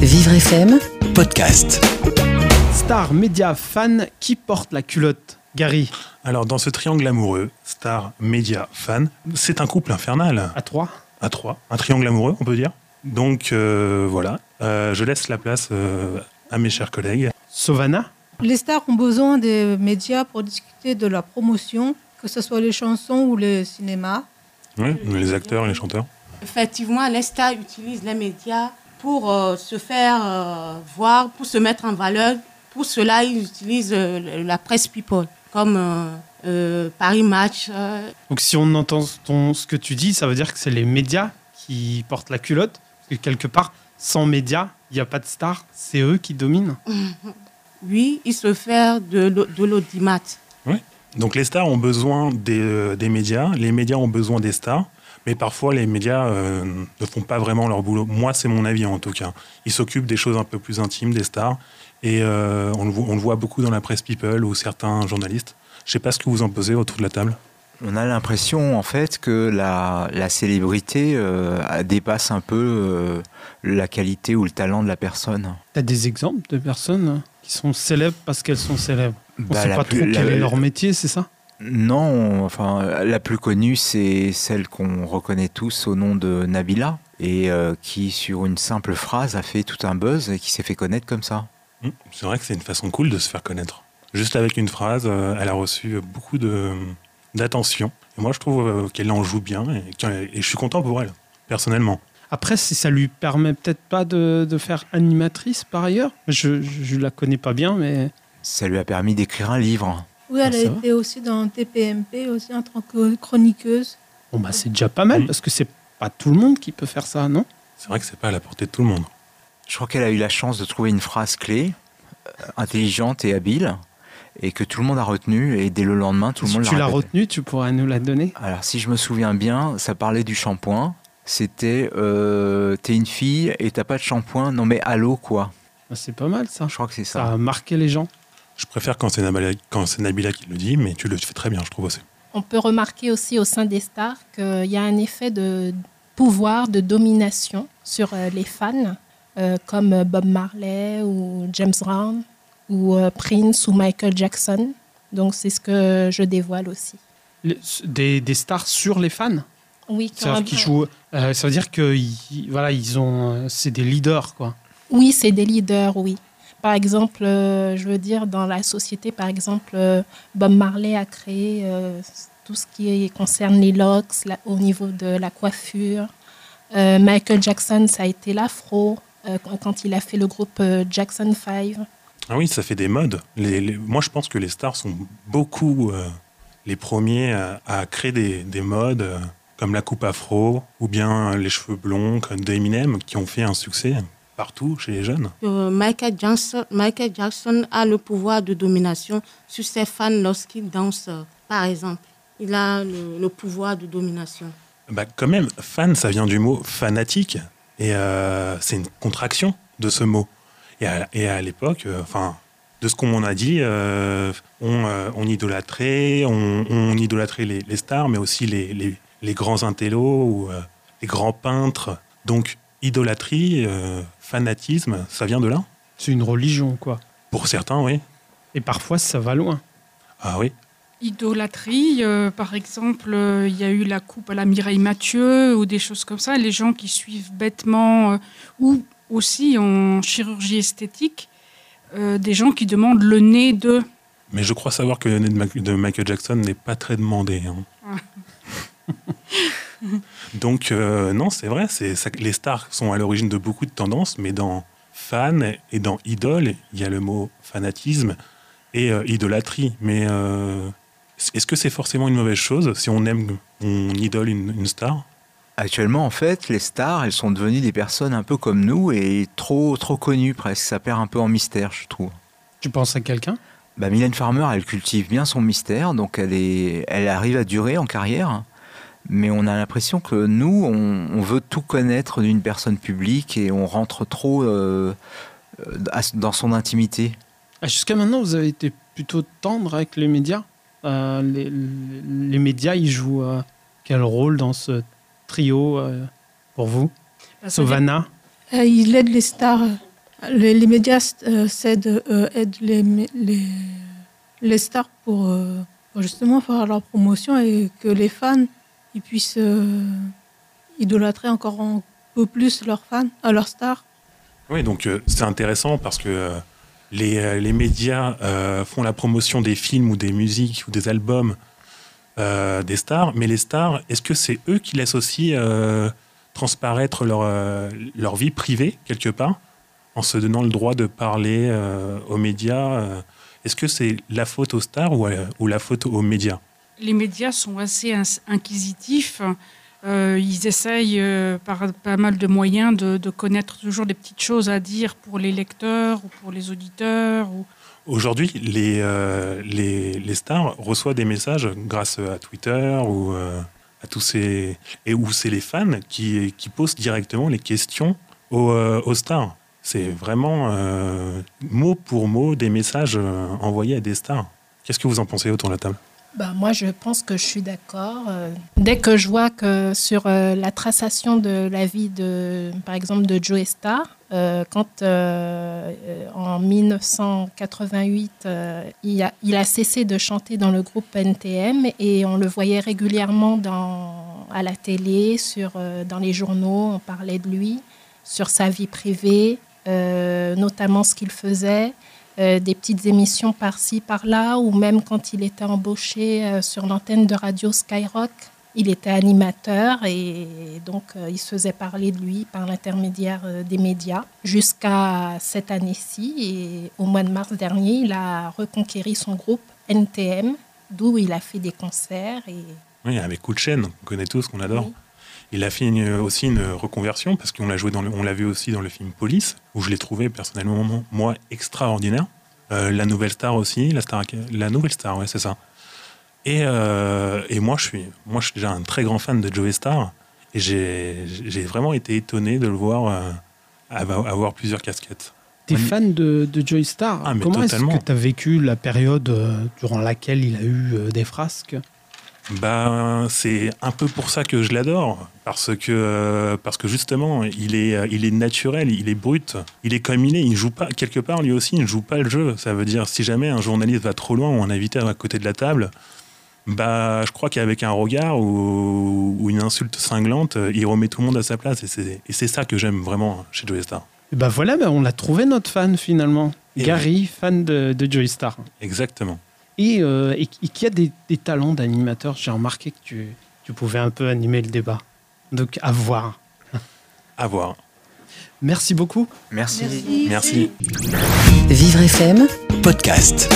Vivre FM, podcast. Star, média, fan, qui porte la culotte Gary, Alors, dans ce triangle amoureux, star, média, fan, c'est un couple infernal. à trois. À trois. Un triangle amoureux, on peut dire. Donc, euh, voilà. Euh, je laisse la place euh, à mes chers collègues. Sovana, Les stars ont besoin des médias pour discuter de leur promotion, que ce soit les chansons ou le cinéma. Oui, les acteurs et les chanteurs. Effectivement, les stars utilisent les médias pour euh, se faire euh, voir, pour se mettre en valeur. Pour cela, ils utilisent euh, la presse people, comme euh, euh, Paris Match. euh. donc si on entend ton- ce que tu dis, ça veut dire que c'est les médias qui portent la culotte. Parce que quelque part, sans médias, il n'y a pas de star, c'est eux qui dominent. oui, ils se font de, l'au- de l'audimat. Donc, les stars ont besoin des, des médias, les médias ont besoin des stars. Mais parfois, les médias euh, ne font pas vraiment leur boulot. Moi, c'est mon avis en tout cas. Ils s'occupent des choses un peu plus intimes des stars. Et euh, on, le, vo- on le voit beaucoup dans la presse people ou certains journalistes. Je sais pas ce que vous en posez autour de la table. On a l'impression en fait que la, la célébrité euh, dépasse un peu euh, la qualité ou le talent de la personne. Tu as des exemples de personnes qui sont célèbres parce qu'elles sont célèbres? On Bah, sait pas plus- trop la- quel est leur métier, c'est ça? Non, on- enfin la plus connue c'est celle qu'on reconnaît tous au nom de Nabila et euh, qui sur une simple phrase a fait tout un buzz et qui s'est fait connaître comme ça. Hmm, C'est vrai que c'est une façon cool de se faire connaître. Juste avec une phrase, euh, elle a reçu beaucoup de- d'attention. Et moi, je trouve euh, qu'elle en joue bien et, je suis content pour elle, personnellement. Après, si ça lui permet peut-être pas de, de faire animatrice par ailleurs, je, je, je la connais pas bien, mais Ça lui a permis d'écrire un livre. Oui, elle Ah, a va. été aussi dans TPMP, aussi en tant que chroniqueuse. bon, bah, c'est déjà pas mal parce que c'est pas tout le monde qui peut faire ça, non? C'est vrai que c'est pas à la portée de tout le monde. Je crois qu'elle a eu la chance de trouver une phrase clé, euh, intelligente et habile, et que tout le monde a retenue, et dès le lendemain, tout le Si monde tu l'as retenue, tu pourrais nous la donner. Alors, si je me souviens bien, ça parlait du shampoing. C'était euh, T'es une fille et t'as pas de shampoing Non, mais allô, quoi? Bah, c'est pas mal ça. Je crois que c'est Ça ça. a marqué les gens. Je préfère quand c'est Nabila, quand c'est Nabila qui le dit, mais tu le fais très bien, je trouve aussi. On peut remarquer aussi au sein des stars qu'il y a un effet de pouvoir, de domination sur euh, les fans, euh, comme Bob Marley ou James Brown ou euh, Prince ou Michael Jackson. Donc c'est ce que je dévoile aussi. Des, des stars sur les fans? Oui, qui un- qu'ils jouent. euh, ça veut dire que ils- voilà, ils ont. euh, C'est des leaders, quoi. Oui, c'est des leaders, oui. Par exemple, euh, je veux dire, dans la société, par exemple, euh, Bob Marley a créé euh, tout ce qui concerne les locks au niveau de la coiffure. Michael Jackson, ça a été l'afro quand- il a fait le groupe Jackson 5. Ah oui, ça fait des modes. Moi, je pense que les stars sont beaucoup les premiers à, créer des, des modes comme la coupe afro ou bien les cheveux blonds comme d'Eminem qui ont fait un succès partout chez les jeunes. Euh, Michael, Jackson, Michael Jackson a le pouvoir de domination sur ses fans lorsqu'il danse, par exemple. Il a le, le pouvoir de domination. Bah, quand même, fan, ça vient du mot fanatique. Et euh, c'est une contraction de ce mot. Et à, et à l'époque, euh, enfin, de ce qu'on m'en a dit, euh, on, on idolâtrait, on, on idolâtrait les, les stars, mais aussi les, les- les grands intellos ou les grands peintres. Donc, idolâtrie, euh, fanatisme, ça vient de là C'est une religion, quoi. Pour certains, oui. Et parfois, ça va loin. Ah oui. Idolâtrie, euh, par exemple, euh, il y a eu la coupe à la Mireille Mathieu ou des choses comme ça. Les gens qui suivent bêtement, euh, ou aussi en chirurgie esthétique, euh, des gens qui demandent le nez de. Mais je crois savoir que le nez de Mac- de Michael Jackson n'est pas très demandé. hein. Donc, euh, non, c'est vrai, c'est ça- les stars sont à l'origine de beaucoup de tendances, mais dans fan et dans idole, il y a le mot fanatisme et euh, idolâtrie. Mais euh, est-ce que c'est forcément une mauvaise chose si on aime, on idole une, une star? Actuellement, en fait, les stars, elles sont devenues des personnes un peu comme nous et trop, trop connues presque. Ça perd un peu en mystère, je trouve. Tu penses à quelqu'un? Bah, Mylène Farmer, elle cultive bien son mystère, donc elle, est, elle arrive à durer en carrière. Mais on a l'impression que nous, on, on veut tout connaître d'une personne publique et on rentre trop euh, euh, dans son intimité. Ah, Jusqu'à maintenant, vous avez été plutôt tendre avec les médias. Euh, les, les médias, ils jouent euh, quel rôle dans ce trio euh, pour vous? Bah, ça Sovana? Euh, il aide les stars Les, les médias euh, euh, aident les, les, les stars pour, euh, pour justement faire leur promotion et que les fans ils puissent euh, idolâtrer encore un peu plus leurs fans, à leurs stars. Oui, donc euh, c'est intéressant parce que euh, les, euh, les médias euh, font la promotion des films ou des musiques ou des albums euh, des stars, mais les stars, est-ce que c'est eux qui laissent aussi euh, transparaître leur, euh, leur vie privée quelque part en se donnant le droit de parler euh, aux médias euh, Est-ce que c'est la faute aux stars euh, ou la faute aux médias? Les médias sont assez inquisitifs. Euh, ils essayent euh, par pas mal de moyens de, de connaître toujours des petites choses à dire pour les lecteurs ou pour les auditeurs. Ou... Aujourd'hui, les, euh, les, les stars reçoivent des messages grâce à Twitter ou euh, à tous ces et où c'est les fans qui, qui posent directement les questions aux, euh, aux stars. C'est vraiment euh, mot pour mot des messages envoyés à des stars. Qu'est-ce que vous en pensez autour de la table? Bah, moi, je pense que je suis d'accord. Euh, Dès que je vois que sur euh, la traçation de la vie, de, par exemple, de Joe Star, euh, quand en 1988, euh, il, a, cessé de chanter dans le groupe NTM et on le voyait régulièrement à la télé, sur, dans les journaux, on parlait de lui, sur sa vie privée, notamment ce qu'il faisait euh, des petites émissions par-ci, par-là, ou même quand il était embauché euh, sur l'antenne de radio Skyrock, il était animateur et donc euh, il se faisait parler de lui par l'intermédiaire des médias jusqu'à cette année-ci. Et au mois de mars dernier, il a reconquéri son groupe NTM, d'où il a fait des concerts. Et... Oui, avec Coup de chaîne, qu'on connaît tous, qu'on adore. Oui. Il a fait une- aussi une reconversion parce qu'on l'a joué dans le- on l'a vu aussi dans le film Police, où je l'ai trouvé personnellement moi extraordinaire. Euh, la nouvelle star aussi, la star, la nouvelle star, ouais, c'est ça. Et, euh, et moi, je suis, moi, je suis déjà un très grand fan de Joey Star, et j'ai, vraiment été étonné de le voir euh, avoir plusieurs casquettes. T'es fan de, de Joey Star Ah, mais Comment est-ce que tu as vécu la période durant laquelle il a eu des frasques? Ben, c'est un peu pour ça que je l'adore, parce que euh, parce que justement, il est euh, il est naturel, il est brut, il est comme il est, il joue pas quelque part lui aussi, il ne joue pas le jeu. Ça veut dire si jamais un journaliste va trop loin ou un invité à côté de la table, bah je crois qu'avec un regard ou, ou une insulte cinglante, il remet tout le monde à sa place et c'est et c'est ça que j'aime vraiment chez Joey Star. Ben voilà, ben on l'a trouvé notre fan finalement. Et Gary, fan de, de Joey Star. Exactement. Et, euh, et, et qui a des, des talents d'animateur. J'ai remarqué que tu, tu pouvais un peu animer le débat. Donc à voir. À voir. Merci beaucoup. Merci. Merci. Vivre FM podcast.